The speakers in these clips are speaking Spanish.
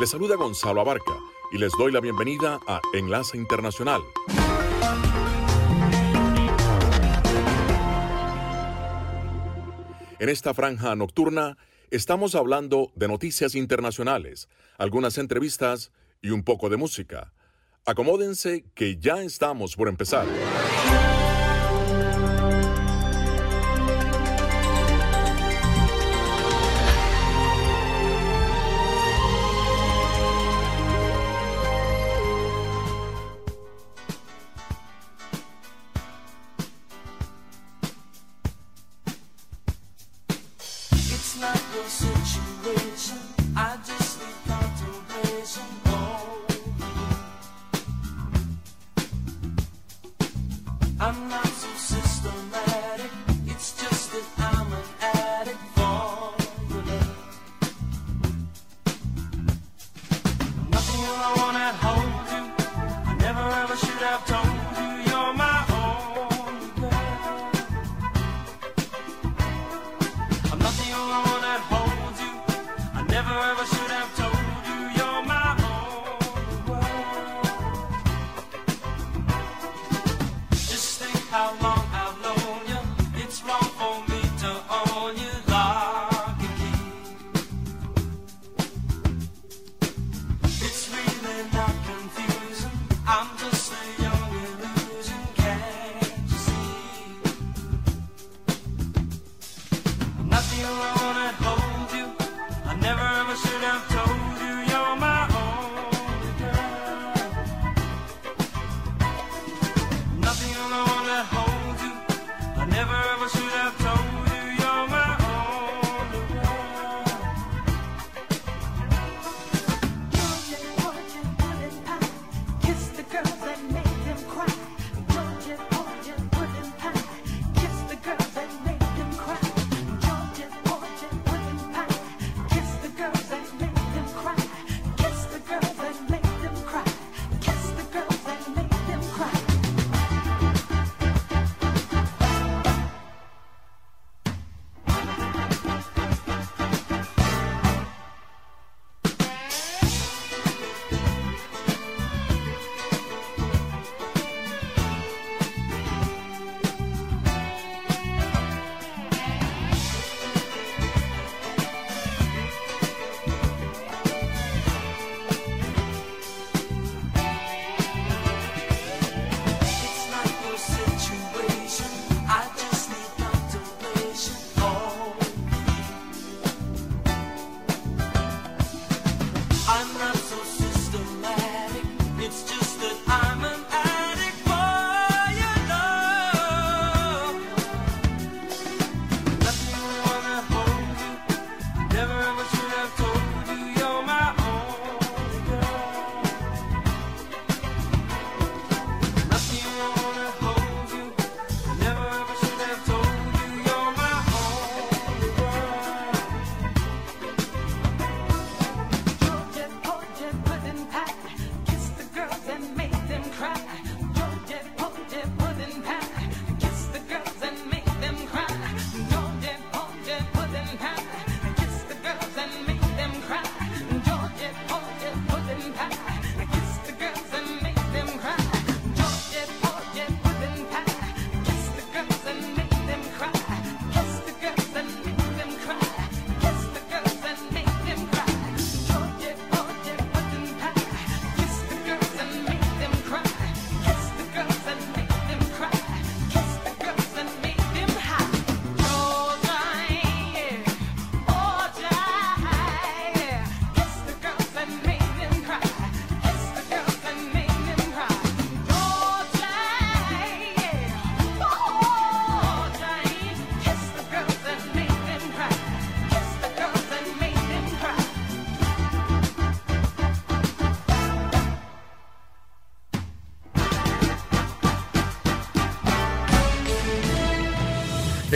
Les saluda Gonzalo Abarca y les doy la bienvenida a Enlace Internacional. En esta franja nocturna estamos hablando de noticias internacionales, algunas entrevistas y un poco de música. Acomódense que ya estamos por empezar.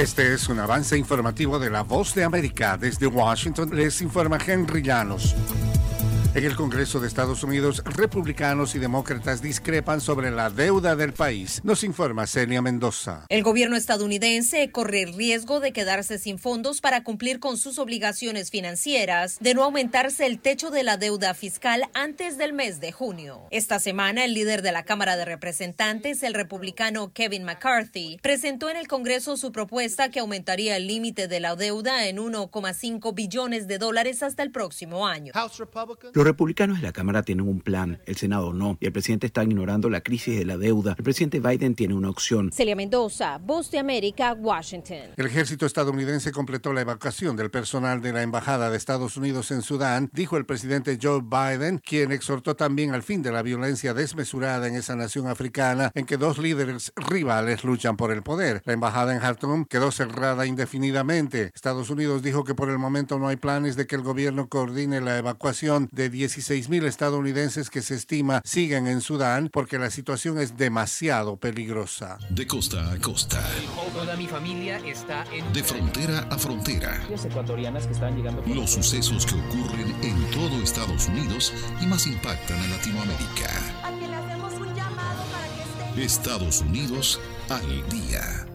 Este es un avance informativo de la Voz de América. Desde Washington les informa Henry Llanos. En el Congreso de Estados Unidos, republicanos y demócratas discrepan sobre la deuda del país. Nos informa Celia Mendoza. El gobierno estadounidense corre el riesgo de quedarse sin fondos para cumplir con sus obligaciones financieras, de no aumentarse el techo de la deuda fiscal antes del mes de junio. Esta semana, el líder de la Cámara de Representantes, el republicano Kevin McCarthy, presentó en el Congreso su propuesta que aumentaría el límite de la deuda en 1,5 billones de dólares hasta el próximo año. Los republicanos de la Cámara tienen un plan, el Senado no, y el presidente está ignorando la crisis de la deuda. El presidente Biden tiene una opción. Celia Mendoza, Voz de América, Washington. El ejército estadounidense completó la evacuación del personal de la Embajada de Estados Unidos en Sudán, dijo el presidente Joe Biden, quien exhortó también al fin de la violencia desmesurada en esa nación africana en que dos líderes rivales luchan por el poder. La embajada en Khartoum quedó cerrada indefinidamente. Estados Unidos dijo que por el momento no hay planes de que el gobierno coordine la evacuación de 16.000 estadounidenses que se estima siguen en Sudán porque la situación es demasiado peligrosa. De costa a costa. Toda mi familia está en... De frontera a frontera. ecuatorianas que están llegando... Los sucesos que ocurren en todo Estados Unidos y más impactan a Latinoamérica. Estados Unidos al día.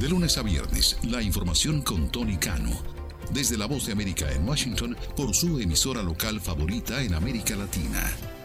De lunes a viernes, la información con Tony Cano desde la voz de América en Washington por su emisora local favorita en América Latina.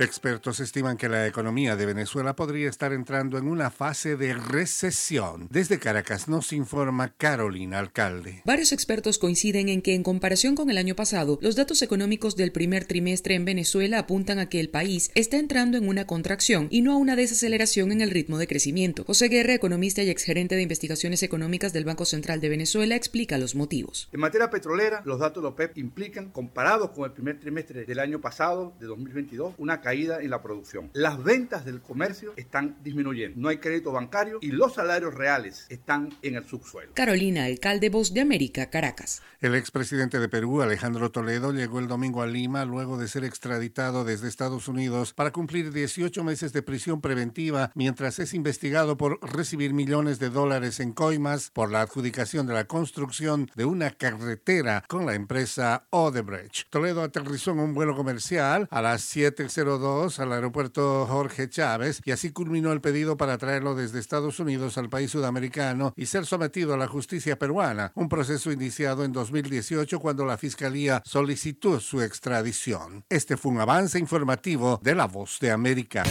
Expertos estiman que la economía de Venezuela podría estar entrando en una fase de recesión. Desde Caracas nos informa Carolina Alcalde. Varios expertos coinciden en que en comparación con el año pasado, los datos económicos del primer trimestre en Venezuela apuntan a que el país está entrando en una contracción y no a una desaceleración en el ritmo de crecimiento. José Guerra, economista y exgerente de investigaciones económicas del Banco Central de Venezuela, explica los motivos. En materia petrolera, los datos de la OPEP implican, comparados con el primer trimestre del año pasado, de 2022, una caída en la producción. Las ventas del comercio están disminuyendo. No hay crédito bancario y los salarios reales están en el subsuelo. Carolina, alcalde Voz de América, Caracas. El expresidente de Perú, Alejandro Toledo, llegó el domingo a Lima luego de ser extraditado desde Estados Unidos para cumplir 18 meses de prisión preventiva mientras es investigado por recibir millones de dólares en coimas por la adjudicación de la construcción de una carretera con la empresa Odebrecht. Toledo aterrizó en un vuelo comercial a las 7.02 al aeropuerto Jorge Chávez y así culminó el pedido para traerlo desde Estados Unidos al país sudamericano y ser sometido a la justicia peruana, un proceso iniciado en 2018 cuando la Fiscalía solicitó su extradición. Este fue un avance informativo de La Voz de América.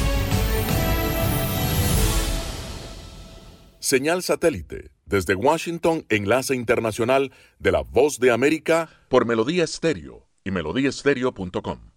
Señal satélite desde Washington, enlace internacional de La Voz de América por Melodía Estéreo y melodíaestéreo.com.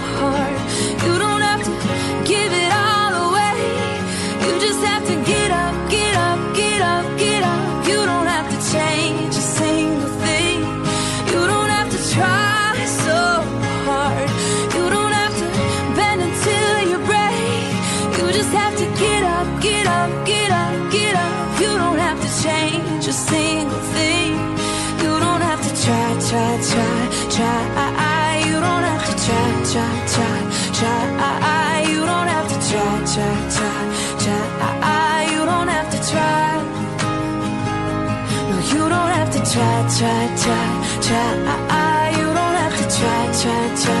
have to get up, get up, get up, get up. You don't have to change a single thing. You don't have to try so hard. You don't have to bend until you break. You just have to get up, get up, get up, get up. You don't have to change a single thing. You don't have to try, try, try. You don't have to try, try, try, try.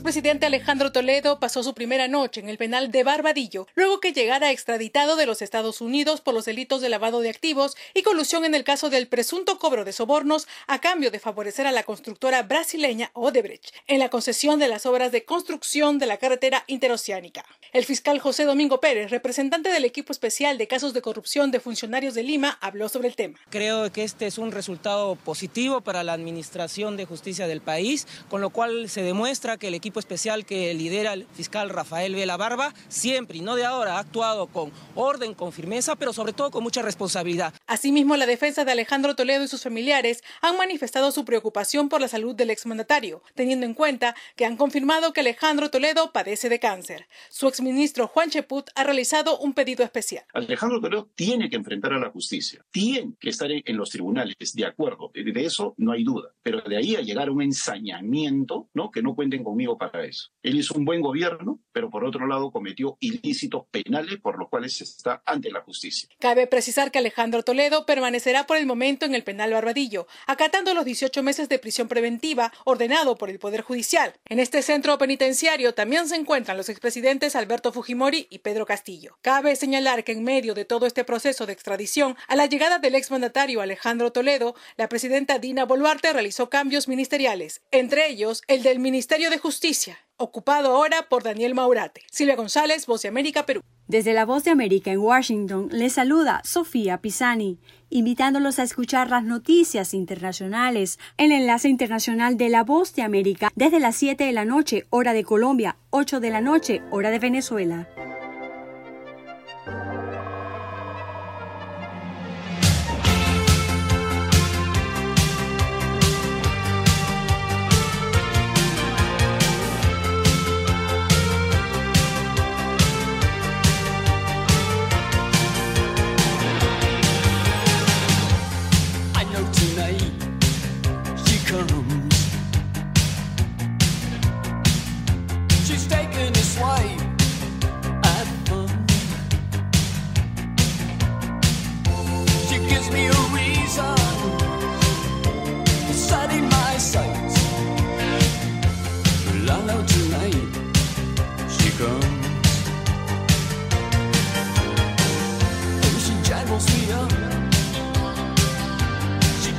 expresidente Alejandro Toledo pasó su primera noche en el penal de Barbadillo, luego que llegara extraditado de los Estados Unidos por los delitos de lavado de activos y colusión en el caso del presunto cobro de sobornos a cambio de favorecer a la constructora brasileña Odebrecht en la concesión de las obras de construcción de la carretera interoceánica. El fiscal José Domingo Pérez, representante del equipo especial de casos de corrupción de funcionarios de Lima, habló sobre el tema. Creo que este es un resultado positivo para la administración de justicia del país, con lo cual se demuestra que el equipo especial que lidera el fiscal Rafael Vela Barba siempre y no de ahora ha actuado con orden, con firmeza, pero sobre todo con mucha responsabilidad. Asimismo, la defensa de Alejandro Toledo y sus familiares han manifestado su preocupación por la salud del exmandatario, teniendo en cuenta que han confirmado que Alejandro Toledo padece de cáncer. Su exministro Juan Cheput ha realizado un pedido especial. Alejandro Toledo tiene que enfrentar a la justicia, tiene que estar en los tribunales, de acuerdo, de eso no hay duda, pero de ahí a llegar a un ensañamiento, ¿no? que no cuenten conmigo para eso. Él hizo un buen gobierno, pero por otro lado cometió ilícitos penales por los cuales está ante la justicia. Cabe precisar que Alejandro Toledo permanecerá por el momento en el penal Barbadillo, acatando los 18 meses de prisión preventiva ordenado por el Poder Judicial. En este centro penitenciario también se encuentran los expresidentes Alberto Fujimori y Pedro Castillo. Cabe señalar que en medio de todo este proceso de extradición, a la llegada del exmandatario Alejandro Toledo, la presidenta Dina Boluarte realizó cambios ministeriales, entre ellos el del Ministerio de Justicia, ocupado ahora por Daniel Maurate. Silvia González, Voz de América, Perú. Desde la Voz de América en Washington les saluda Sofía Pisani, invitándolos a escuchar las noticias internacionales. El enlace internacional de la Voz de América desde las 7 de la noche, hora de Colombia, 8 de la noche, hora de Venezuela.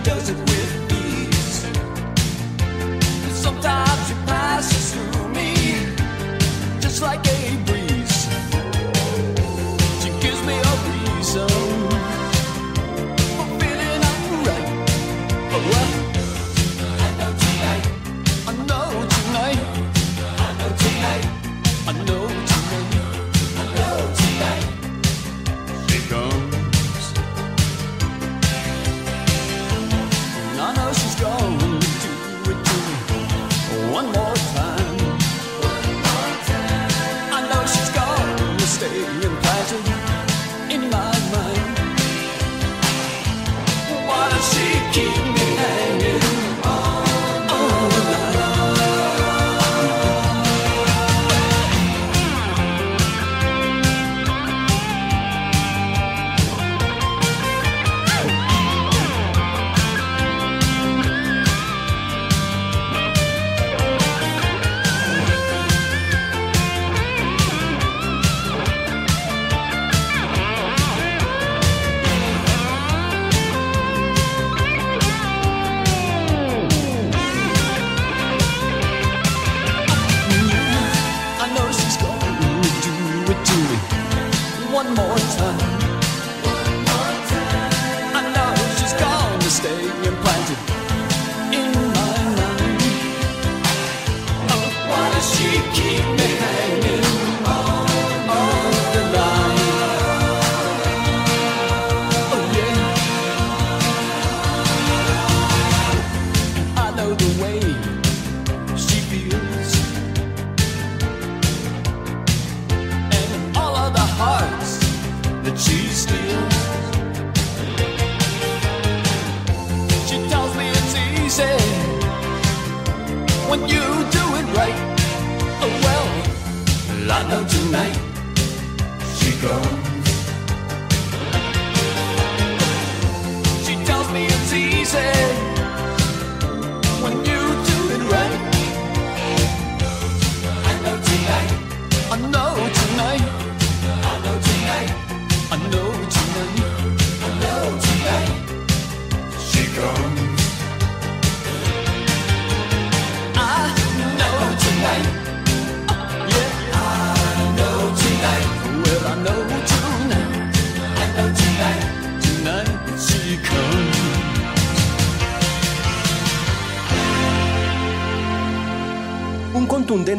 does it with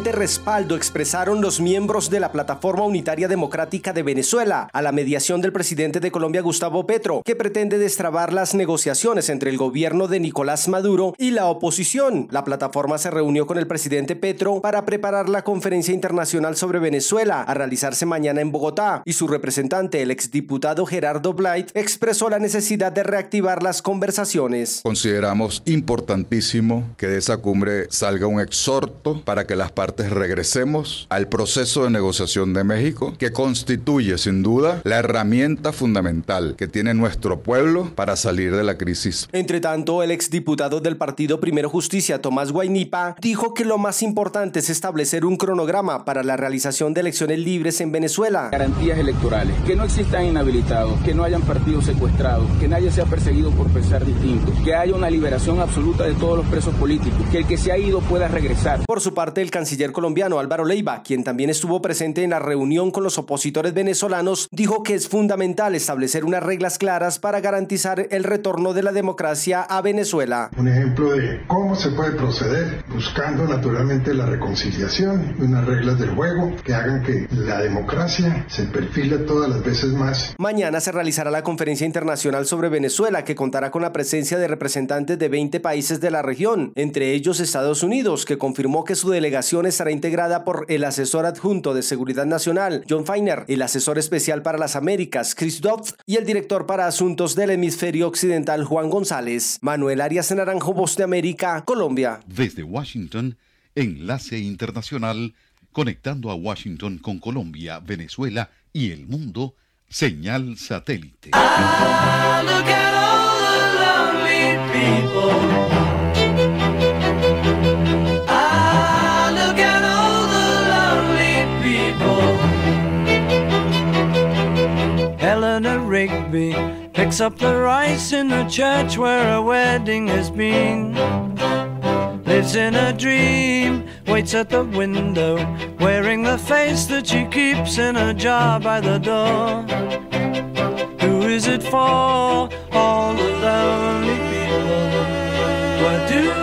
respaldo expresaron los miembros de la Plataforma Unitaria Democrática de Venezuela a la mediación del presidente de Colombia Gustavo Petro, que pretende destrabar las negociaciones entre el gobierno de Nicolás Maduro y la oposición. La plataforma se reunió con el presidente Petro para preparar la conferencia internacional sobre Venezuela a realizarse mañana en Bogotá y su representante, el exdiputado Gerardo Blight, expresó la necesidad de reactivar las conversaciones. Consideramos importantísimo que de esa cumbre salga un exhorto para que las regresemos al proceso de negociación de México, que constituye sin duda la herramienta fundamental que tiene nuestro pueblo para salir de la crisis. Entre tanto, el exdiputado del partido Primero Justicia, Tomás Guainipa, dijo que lo más importante es establecer un cronograma para la realización de elecciones libres en Venezuela. Garantías electorales, que no existan inhabilitados, que no hayan partidos secuestrados, que nadie sea perseguido por pensar distinto, que haya una liberación absoluta de todos los presos políticos, que el que se ha ido pueda regresar. Por su parte, el canciller colombiano Álvaro Leiva, quien también estuvo presente en la reunión con los opositores venezolanos, dijo que es fundamental establecer unas reglas claras para garantizar el retorno de la democracia a Venezuela. Un ejemplo de cómo se puede proceder buscando naturalmente la reconciliación y unas reglas del juego que hagan que la democracia se perfile todas las veces más. Mañana se realizará la conferencia internacional sobre Venezuela que contará con la presencia de representantes de 20 países de la región, entre ellos Estados Unidos, que confirmó que su delegación estará integrada por el asesor adjunto de Seguridad Nacional, John Feiner, el asesor especial para las Américas, Chris Dobbs, y el director para asuntos del hemisferio occidental, Juan González. Manuel Arias Naranjo, Voz de América, Colombia. Desde Washington, enlace internacional conectando a Washington con Colombia, Venezuela y el mundo, señal satélite. look at all the lonely people. Picks up the rice in the church where a wedding has been. Lives in a dream, waits at the window, wearing the face that she keeps in a jar by the door. Who is it for? All the lonely people. Where do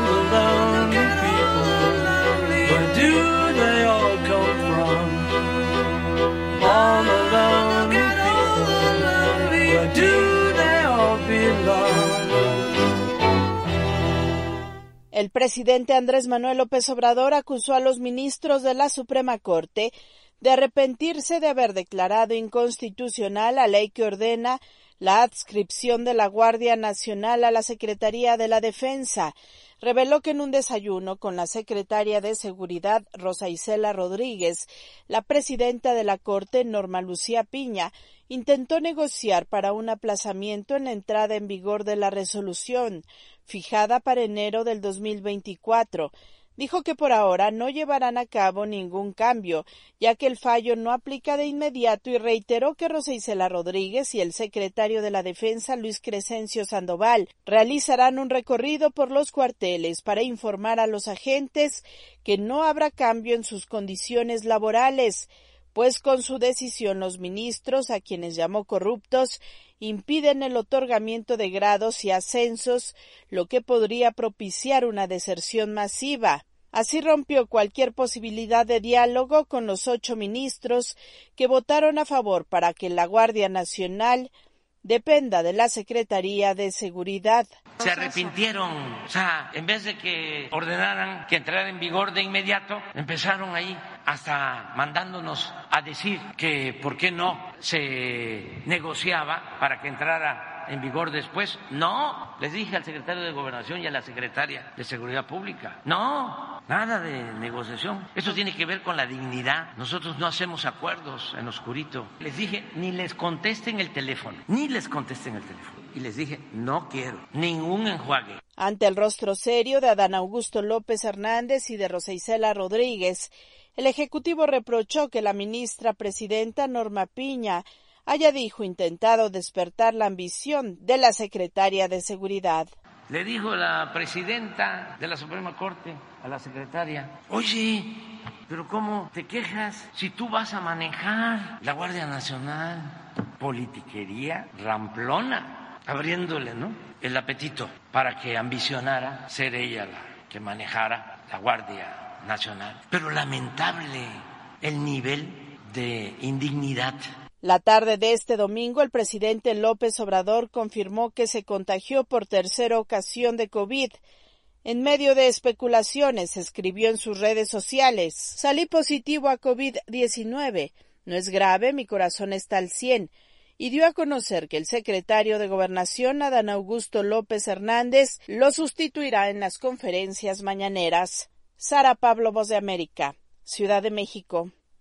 El presidente Andrés Manuel López Obrador acusó a los ministros de la Suprema Corte de arrepentirse de haber declarado inconstitucional la ley que ordena la adscripción de la Guardia Nacional a la Secretaría de la Defensa. Reveló que en un desayuno con la secretaria de Seguridad Rosa Isela Rodríguez, la presidenta de la Corte Norma Lucía Piña intentó negociar para un aplazamiento en la entrada en vigor de la resolución, fijada para enero del 2024. Dijo que por ahora no llevarán a cabo ningún cambio, ya que el fallo no aplica de inmediato y reiteró que Rosa Isela Rodríguez y el secretario de la Defensa Luis Crescencio Sandoval realizarán un recorrido por los cuarteles para informar a los agentes que no habrá cambio en sus condiciones laborales pues con su decisión los ministros, a quienes llamó corruptos, impiden el otorgamiento de grados y ascensos, lo que podría propiciar una deserción masiva. Así rompió cualquier posibilidad de diálogo con los ocho ministros que votaron a favor para que la Guardia Nacional dependa de la Secretaría de Seguridad. Se arrepintieron, o sea, en vez de que ordenaran que entrara en vigor de inmediato, empezaron ahí hasta mandándonos a decir que por qué no se negociaba para que entrara en vigor después. No, les dije al secretario de Gobernación y a la secretaria de Seguridad Pública, no, nada de negociación. Eso tiene que ver con la dignidad. Nosotros no hacemos acuerdos en oscurito. Les dije, ni les contesten el teléfono, ni les contesten el teléfono. Y les dije, no quiero ningún enjuague. Ante el rostro serio de Adán Augusto López Hernández y de Rosa Isela Rodríguez, el Ejecutivo reprochó que la ministra presidenta Norma Piña haya, dijo, intentado despertar la ambición de la secretaria de Seguridad. Le dijo la presidenta de la Suprema Corte a la secretaria, oye, pero ¿cómo te quejas si tú vas a manejar la Guardia Nacional? Politiquería ramplona, abriéndole, ¿no? El apetito para que ambicionara ser ella la que manejara la Guardia Nacional. Pero lamentable el nivel de indignidad la tarde de este domingo, el presidente López Obrador confirmó que se contagió por tercera ocasión de COVID. En medio de especulaciones, escribió en sus redes sociales, salí positivo a COVID-19. No es grave, mi corazón está al 100. Y dio a conocer que el secretario de Gobernación, Adán Augusto López Hernández, lo sustituirá en las conferencias mañaneras. Sara Pablo, Voz de América, Ciudad de México.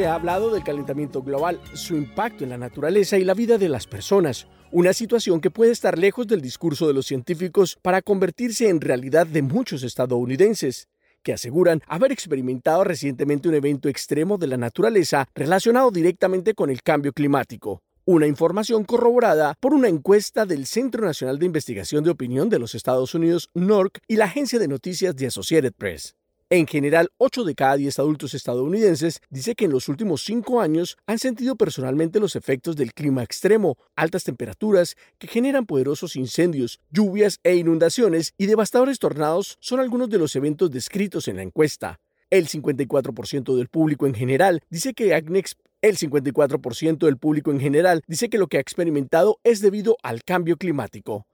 Se ha hablado del calentamiento global, su impacto en la naturaleza y la vida de las personas, una situación que puede estar lejos del discurso de los científicos para convertirse en realidad de muchos estadounidenses, que aseguran haber experimentado recientemente un evento extremo de la naturaleza relacionado directamente con el cambio climático. Una información corroborada por una encuesta del Centro Nacional de Investigación de Opinión de los Estados Unidos, NORC, y la agencia de noticias de Associated Press. En general, 8 de cada 10 adultos estadounidenses dice que en los últimos 5 años han sentido personalmente los efectos del clima extremo, altas temperaturas que generan poderosos incendios, lluvias e inundaciones y devastadores tornados son algunos de los eventos descritos en la encuesta. El 54% del público en general dice que han ex- el 54% del público en general dice que lo que ha experimentado es debido al cambio climático.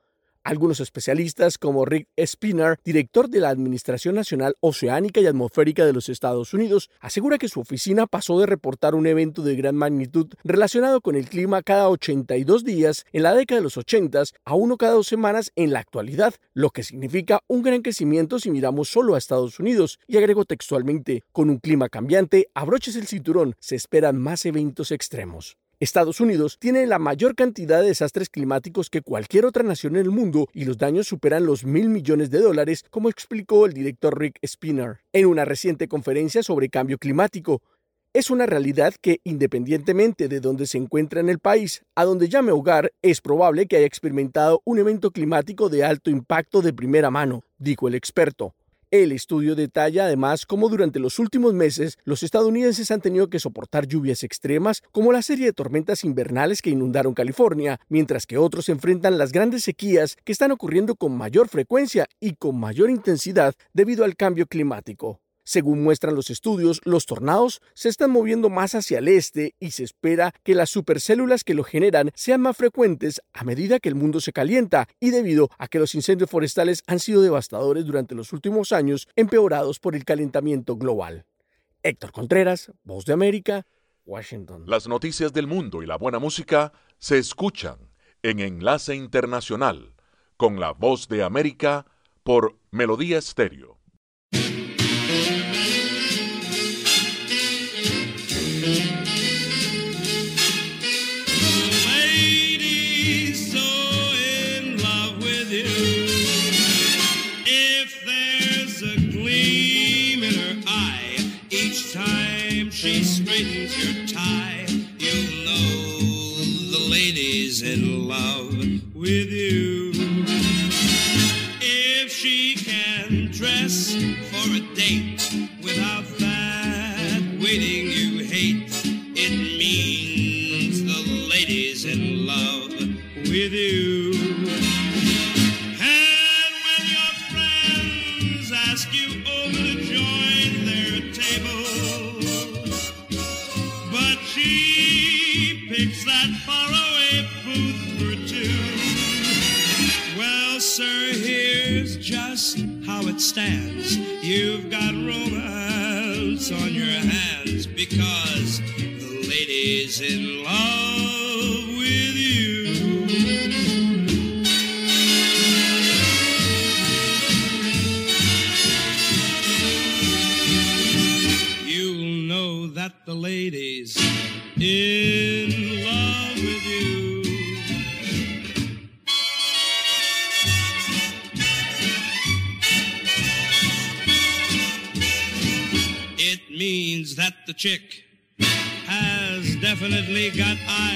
Algunos especialistas, como Rick Spinner, director de la Administración Nacional Oceánica y Atmosférica de los Estados Unidos, asegura que su oficina pasó de reportar un evento de gran magnitud relacionado con el clima cada 82 días en la década de los 80 a uno cada dos semanas en la actualidad, lo que significa un gran crecimiento si miramos solo a Estados Unidos. Y agregó textualmente, con un clima cambiante, abroches el cinturón, se esperan más eventos extremos. Estados Unidos tiene la mayor cantidad de desastres climáticos que cualquier otra nación en el mundo y los daños superan los mil millones de dólares, como explicó el director Rick Spinner en una reciente conferencia sobre cambio climático. Es una realidad que, independientemente de dónde se encuentra en el país, a donde llame hogar, es probable que haya experimentado un evento climático de alto impacto de primera mano, dijo el experto. El estudio detalla además cómo durante los últimos meses los estadounidenses han tenido que soportar lluvias extremas como la serie de tormentas invernales que inundaron California, mientras que otros enfrentan las grandes sequías que están ocurriendo con mayor frecuencia y con mayor intensidad debido al cambio climático. Según muestran los estudios, los tornados se están moviendo más hacia el este y se espera que las supercélulas que lo generan sean más frecuentes a medida que el mundo se calienta y debido a que los incendios forestales han sido devastadores durante los últimos años, empeorados por el calentamiento global. Héctor Contreras, Voz de América, Washington. Las noticias del mundo y la buena música se escuchan en Enlace Internacional con la Voz de América por Melodía Estéreo. With you. If she can dress for a date without that waiting stands. You've got romance on your hands because the lady's in love chick has definitely got eyes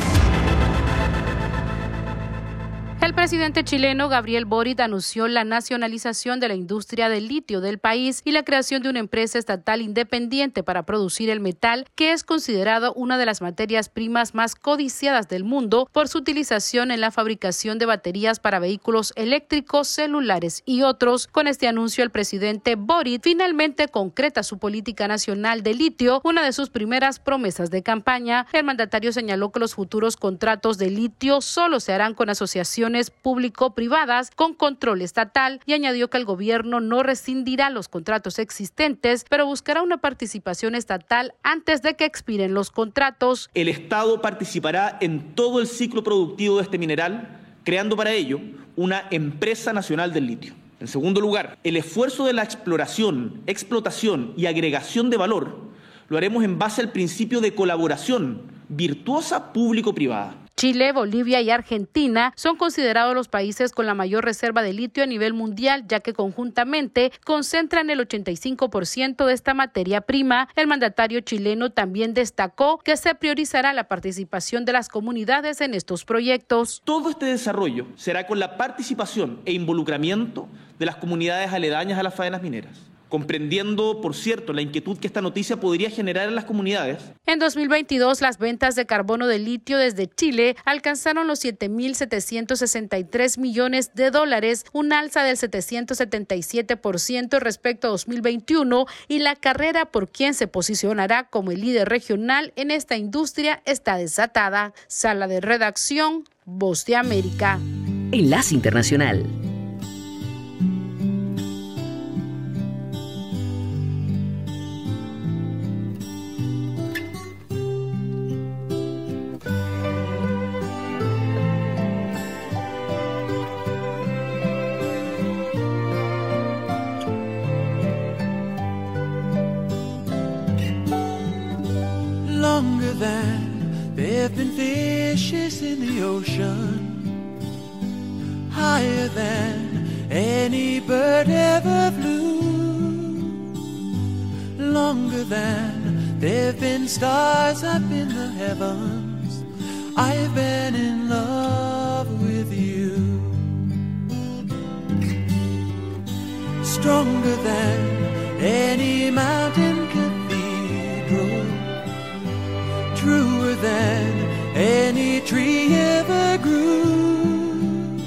Presidente chileno Gabriel Boric anunció la nacionalización de la industria del litio del país y la creación de una empresa estatal independiente para producir el metal, que es considerado una de las materias primas más codiciadas del mundo por su utilización en la fabricación de baterías para vehículos eléctricos, celulares y otros. Con este anuncio, el presidente Boric finalmente concreta su política nacional de litio, una de sus primeras promesas de campaña. El mandatario señaló que los futuros contratos de litio solo se harán con asociaciones público-privadas con control estatal y añadió que el gobierno no rescindirá los contratos existentes, pero buscará una participación estatal antes de que expiren los contratos. El Estado participará en todo el ciclo productivo de este mineral, creando para ello una empresa nacional del litio. En segundo lugar, el esfuerzo de la exploración, explotación y agregación de valor lo haremos en base al principio de colaboración virtuosa público-privada. Chile, Bolivia y Argentina son considerados los países con la mayor reserva de litio a nivel mundial, ya que conjuntamente concentran el 85% de esta materia prima. El mandatario chileno también destacó que se priorizará la participación de las comunidades en estos proyectos. Todo este desarrollo será con la participación e involucramiento de las comunidades aledañas a las faenas mineras comprendiendo, por cierto, la inquietud que esta noticia podría generar en las comunidades. En 2022, las ventas de carbono de litio desde Chile alcanzaron los 7.763 millones de dólares, un alza del 777% respecto a 2021 y la carrera por quien se posicionará como el líder regional en esta industria está desatada. Sala de redacción, Voz de América. Enlace Internacional. Ocean, higher than any bird ever flew, longer than there have been stars up in the heavens. I've been in love with you. Stronger than any mountain cathedral, truer than any tree ever grew,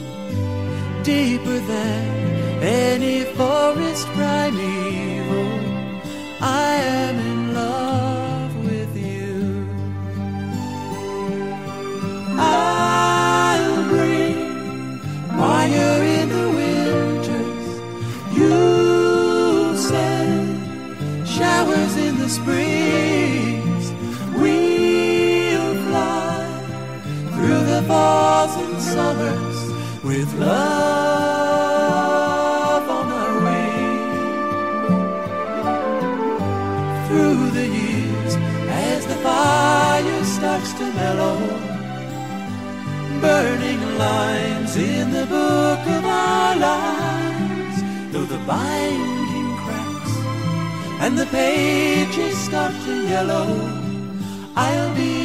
deeper than any forest primeval. I am in love with you. I'll bring fire in the winters. You'll send showers in the springs. Falls and summers with love on our wings. Through the years, as the fire starts to mellow, burning lines in the book of our lives, though the binding cracks and the pages start to yellow, I'll be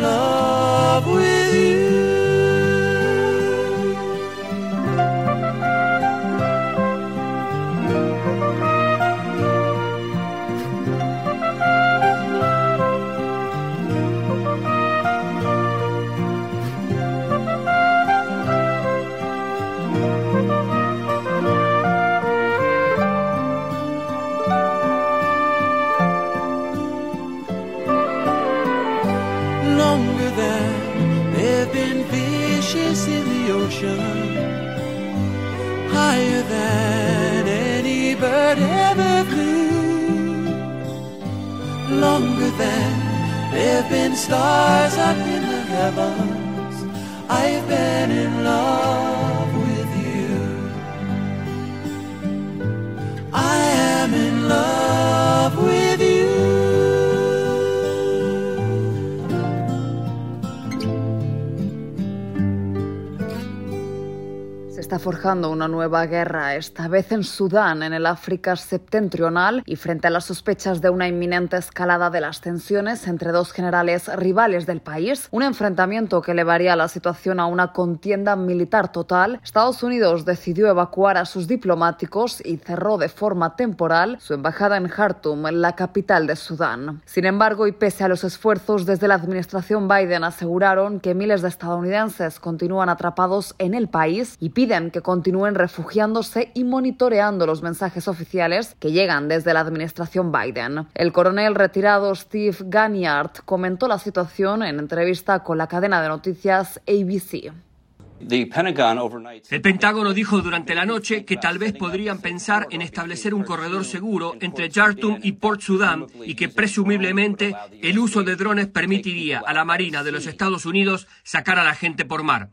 love with there've been stars up in the heavens. I've been in love with you. I am in love forjando una nueva guerra, esta vez en Sudán, en el África septentrional, y frente a las sospechas de una inminente escalada de las tensiones entre dos generales rivales del país, un enfrentamiento que elevaría la situación a una contienda militar total, Estados Unidos decidió evacuar a sus diplomáticos y cerró de forma temporal su embajada en Khartoum, la capital de Sudán. Sin embargo, y pese a los esfuerzos desde la administración Biden, aseguraron que miles de estadounidenses continúan atrapados en el país y piden que continúen refugiándose y monitoreando los mensajes oficiales que llegan desde la administración Biden. El coronel retirado Steve Ganyard comentó la situación en entrevista con la cadena de noticias ABC. El Pentágono dijo durante la noche que tal vez podrían pensar en establecer un corredor seguro entre Jartum y Port Sudán y que presumiblemente el uso de drones permitiría a la Marina de los Estados Unidos sacar a la gente por mar.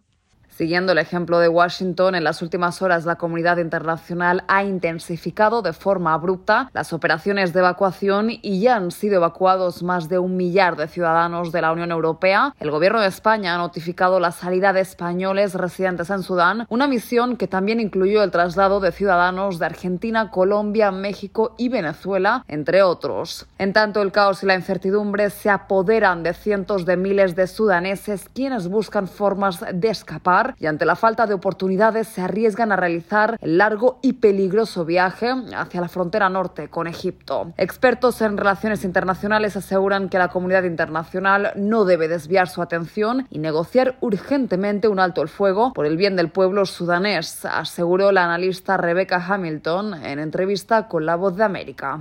Siguiendo el ejemplo de Washington, en las últimas horas la comunidad internacional ha intensificado de forma abrupta las operaciones de evacuación y ya han sido evacuados más de un millar de ciudadanos de la Unión Europea. El gobierno de España ha notificado la salida de españoles residentes en Sudán, una misión que también incluyó el traslado de ciudadanos de Argentina, Colombia, México y Venezuela, entre otros. En tanto, el caos y la incertidumbre se apoderan de cientos de miles de sudaneses quienes buscan formas de escapar y ante la falta de oportunidades se arriesgan a realizar el largo y peligroso viaje hacia la frontera norte con Egipto. Expertos en relaciones internacionales aseguran que la comunidad internacional no debe desviar su atención y negociar urgentemente un alto el fuego por el bien del pueblo sudanés, aseguró la analista Rebecca Hamilton en entrevista con La Voz de América.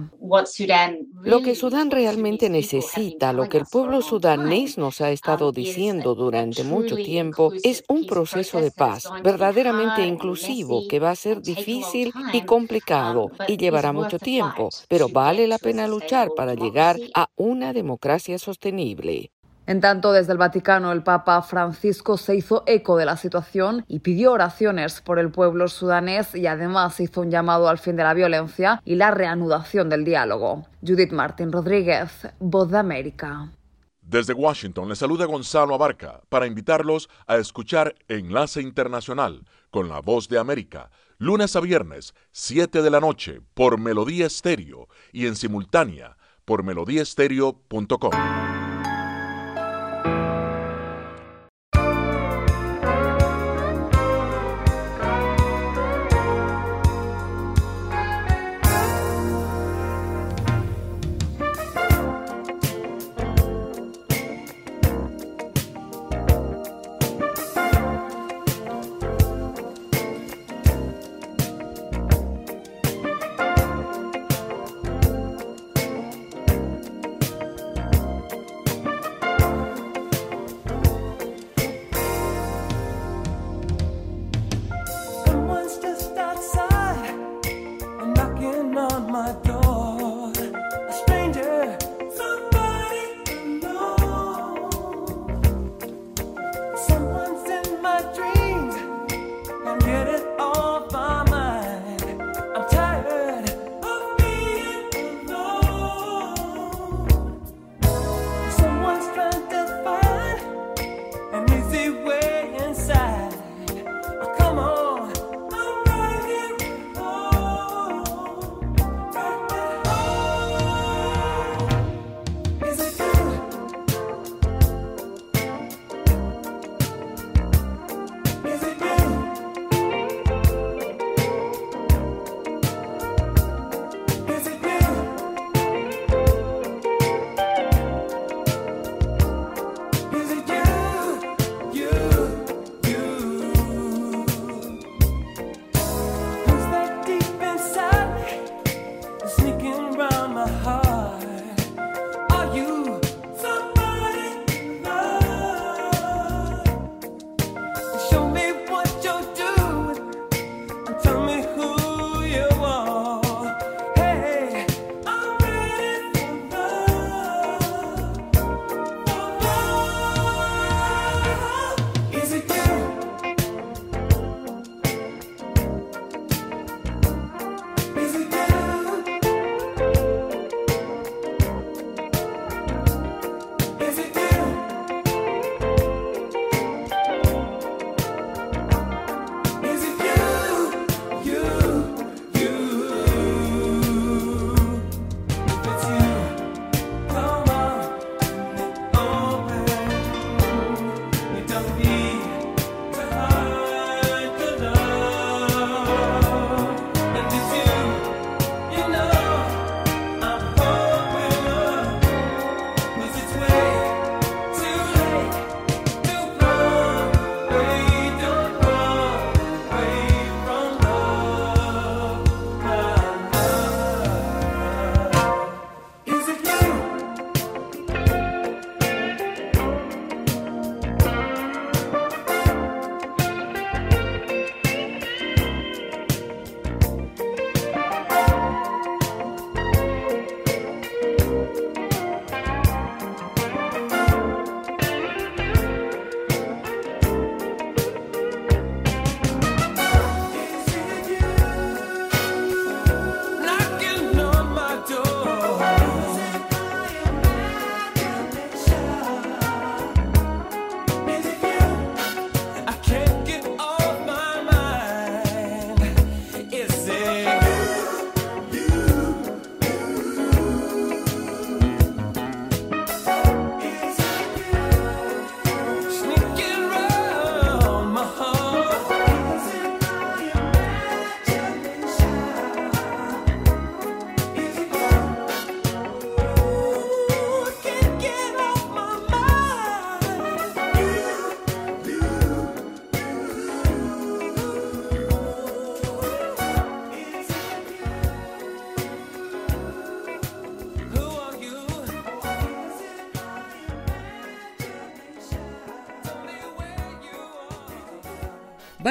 Lo que Sudán realmente necesita, lo que el pueblo sudanés nos ha estado diciendo durante mucho tiempo, es un proceso de paz verdaderamente inclusivo que va a ser difícil y complicado y llevará mucho tiempo, pero vale la pena luchar para llegar a una democracia sostenible. En tanto, desde el Vaticano, el Papa Francisco se hizo eco de la situación y pidió oraciones por el pueblo sudanés y además hizo un llamado al fin de la violencia y la reanudación del diálogo. Judith Martín Rodríguez, Voz de América. Desde Washington le saluda Gonzalo Abarca para invitarlos a escuchar Enlace Internacional con la Voz de América, lunes a viernes, 7 de la noche, por Melodía Estéreo y en simultánea por melodíaestéreo.com.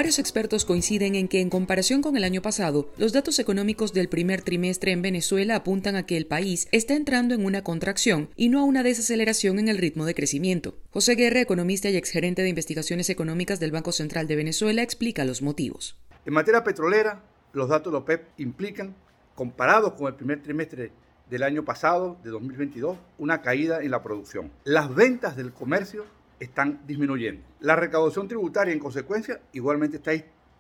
Varios expertos coinciden en que, en comparación con el año pasado, los datos económicos del primer trimestre en Venezuela apuntan a que el país está entrando en una contracción y no a una desaceleración en el ritmo de crecimiento. José Guerra, economista y exgerente de investigaciones económicas del Banco Central de Venezuela, explica los motivos. En materia petrolera, los datos de OPEP implican, comparados con el primer trimestre del año pasado, de 2022, una caída en la producción. Las ventas del comercio están disminuyendo. La recaudación tributaria, en consecuencia, igualmente está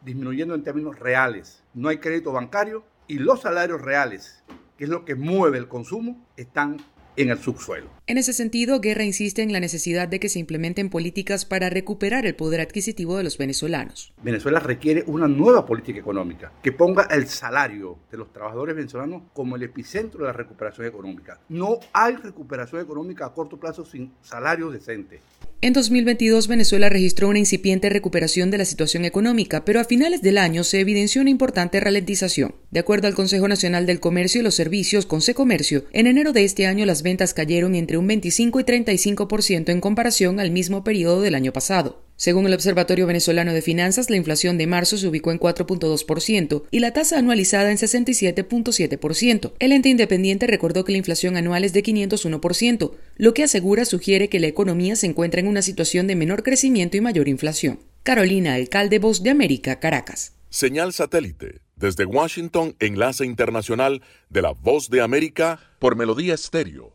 disminuyendo en términos reales. No hay crédito bancario y los salarios reales, que es lo que mueve el consumo, están en el subsuelo. En ese sentido, Guerra insiste en la necesidad de que se implementen políticas para recuperar el poder adquisitivo de los venezolanos. Venezuela requiere una nueva política económica que ponga el salario de los trabajadores venezolanos como el epicentro de la recuperación económica. No hay recuperación económica a corto plazo sin salarios decentes. En 2022, Venezuela registró una incipiente recuperación de la situación económica, pero a finales del año se evidenció una importante ralentización. De acuerdo al Consejo Nacional del Comercio y los Servicios, Consecomercio, en enero de este año las ventas cayeron entre un 25 y 35% en comparación al mismo periodo del año pasado. Según el Observatorio Venezolano de Finanzas, la inflación de marzo se ubicó en 4.2% y la tasa anualizada en 67.7%. El ente independiente recordó que la inflación anual es de 501%, lo que asegura sugiere que la economía se encuentra en una situación de menor crecimiento y mayor inflación. Carolina, alcalde Voz de América, Caracas. Señal satélite. Desde Washington, enlace internacional de la Voz de América por Melodía Estéreo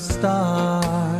star.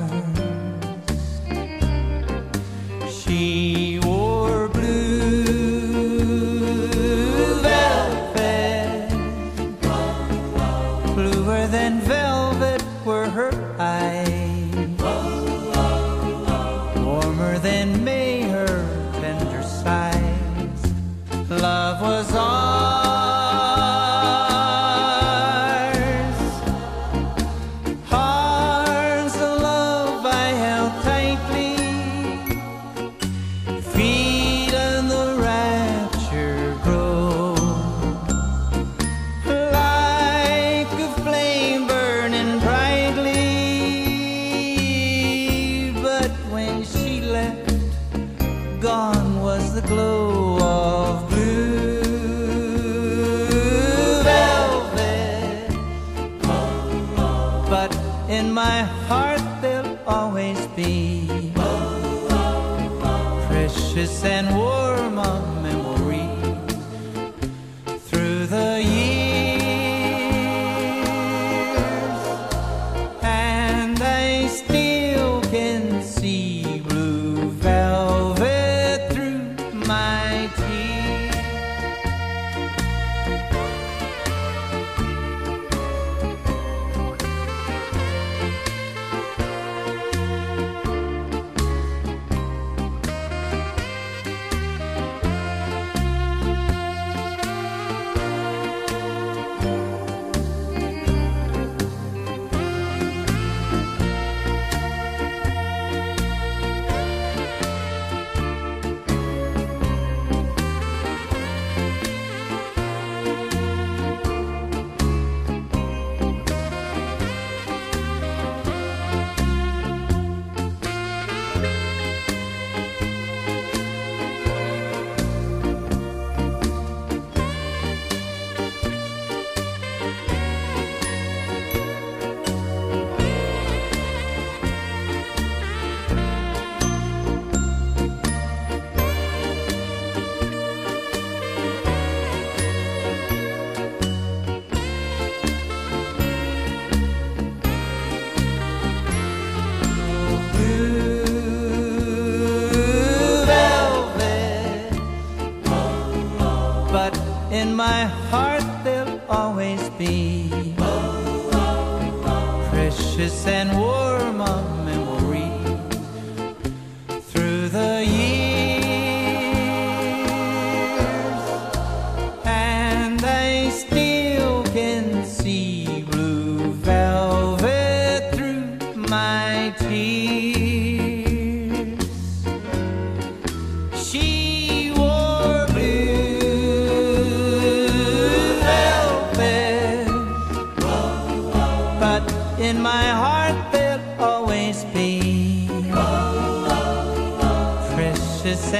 In my heart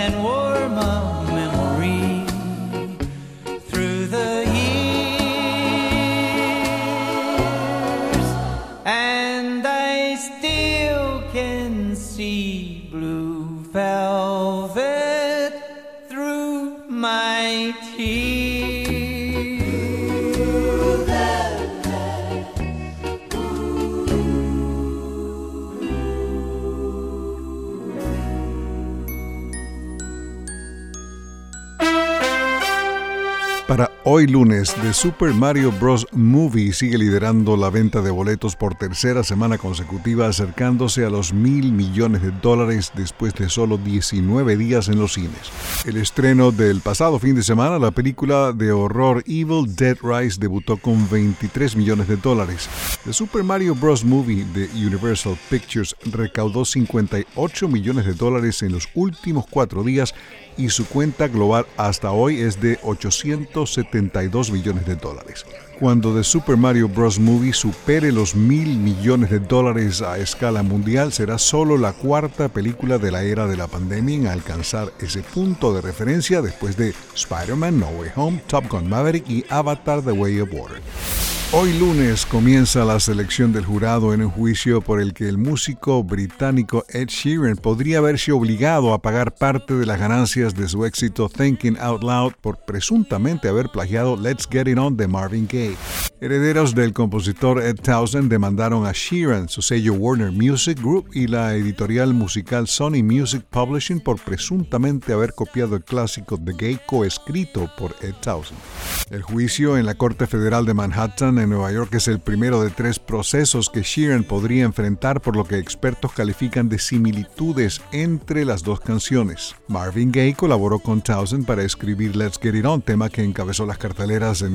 and warm a memory hoy lunes, The Super Mario Bros. Movie sigue liderando la venta de boletos por tercera semana consecutiva, acercándose a los mil millones de dólares después de solo 19 días en los cines. El estreno del pasado fin de semana, la película de horror Evil Dead Rise debutó con 23 millones de dólares. The Super Mario Bros. Movie de Universal Pictures recaudó 58 millones de dólares en los últimos cuatro días y su cuenta global hasta hoy es de 872 millones de dólares. Cuando The Super Mario Bros. Movie supere los mil millones de dólares a escala mundial, será solo la cuarta película de la era de la pandemia en alcanzar ese punto de referencia después de Spider-Man No Way Home, Top Gun Maverick y Avatar The Way of Water. Hoy lunes comienza la selección del jurado en un juicio por el que el músico británico Ed Sheeran podría verse obligado a pagar parte de las ganancias de su éxito Thinking Out Loud por presuntamente haber plagiado Let's Get It On de Marvin Gaye. Herederos del compositor Ed Townsend demandaron a Sheeran, su sello Warner Music Group y la editorial musical Sony Music Publishing por presuntamente haber copiado el clásico The Gay coescrito por Ed Townsend. El juicio en la Corte Federal de Manhattan en Nueva York es el primero de tres procesos que Sheeran podría enfrentar por lo que expertos califican de similitudes entre las dos canciones. Marvin Gaye colaboró con Townsend para escribir Let's Get It On, tema que encabezó las carteleras en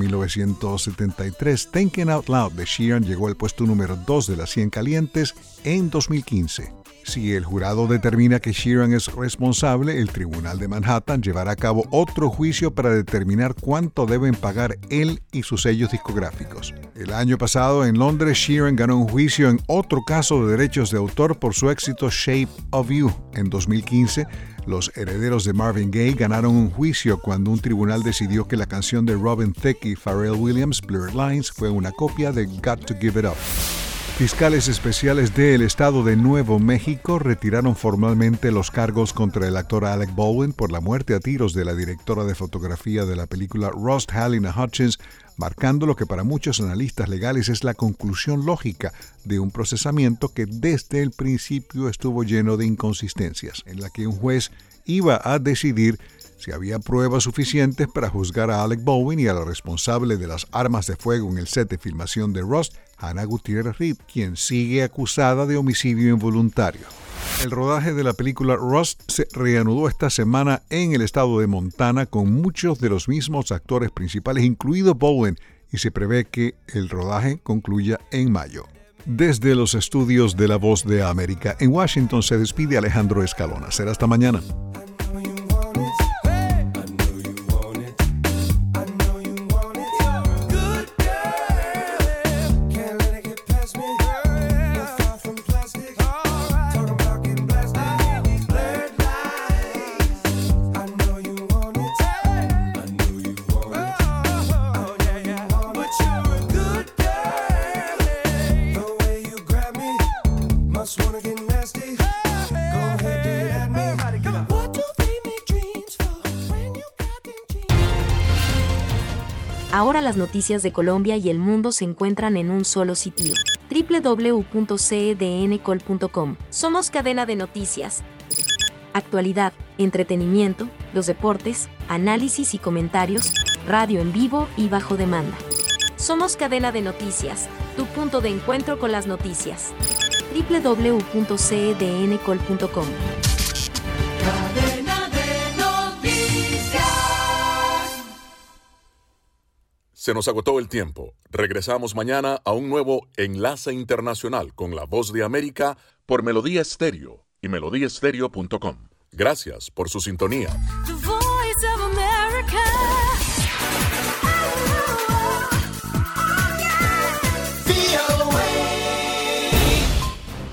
1973. Thinking Out Loud de Sheeran llegó al puesto número 2 de las 100 calientes en 2015. Si el jurado determina que Sheeran es responsable, el Tribunal de Manhattan llevará a cabo otro juicio para determinar cuánto deben pagar él y sus sellos discográficos. El año pasado en Londres, Sheeran ganó un juicio en otro caso de derechos de autor por su éxito Shape of You. En 2015, los herederos de Marvin Gaye ganaron un juicio cuando un tribunal decidió que la canción de Robin Thicke y Pharrell Williams, Blurred Lines, fue una copia de Got to Give It Up. Fiscales especiales del estado de Nuevo México retiraron formalmente los cargos contra el actor Alec Baldwin por la muerte a tiros de la directora de fotografía de la película Rost Halina Hutchins, marcando lo que para muchos analistas legales es la conclusión lógica de un procesamiento que desde el principio estuvo lleno de inconsistencias, en la que un juez iba a decidir si había pruebas suficientes para juzgar a Alec Baldwin y a la responsable de las armas de fuego en el set de filmación de Rust, Hannah Gutiérrez Reed, quien sigue acusada de homicidio involuntario. El rodaje de la película Rust se reanudó esta semana en el estado de Montana con muchos de los mismos actores principales, incluido Baldwin, y se prevé que el rodaje concluya en mayo. Desde los estudios de La Voz de América en Washington se despide Alejandro Escalona. Será hasta mañana. Las noticias de Colombia y el mundo se encuentran en un solo sitio. www.cdncol.com. Somos cadena de noticias. Actualidad, entretenimiento, los deportes, análisis y comentarios, radio en vivo y bajo demanda. Somos cadena de noticias, tu punto de encuentro con las noticias. www.cdncol.com. Se nos agotó el tiempo. Regresamos mañana a un nuevo Enlace Internacional con la Voz de América por Melodía Estéreo y melodíaestéreo.com. Gracias por su sintonía. The voice of America. VOA.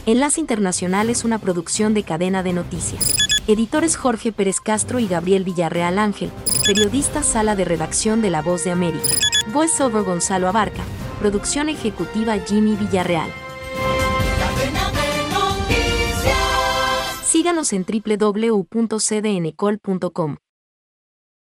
Enlace Internacional es una producción de cadena de noticias. Editores Jorge Pérez Castro y Gabriel Villarreal Ángel. Periodista Sala de Redacción de La Voz de América. Voiceover Gonzalo Abarca. Producción ejecutiva Jimmy Villarreal. Síganos en www.cdncol.com.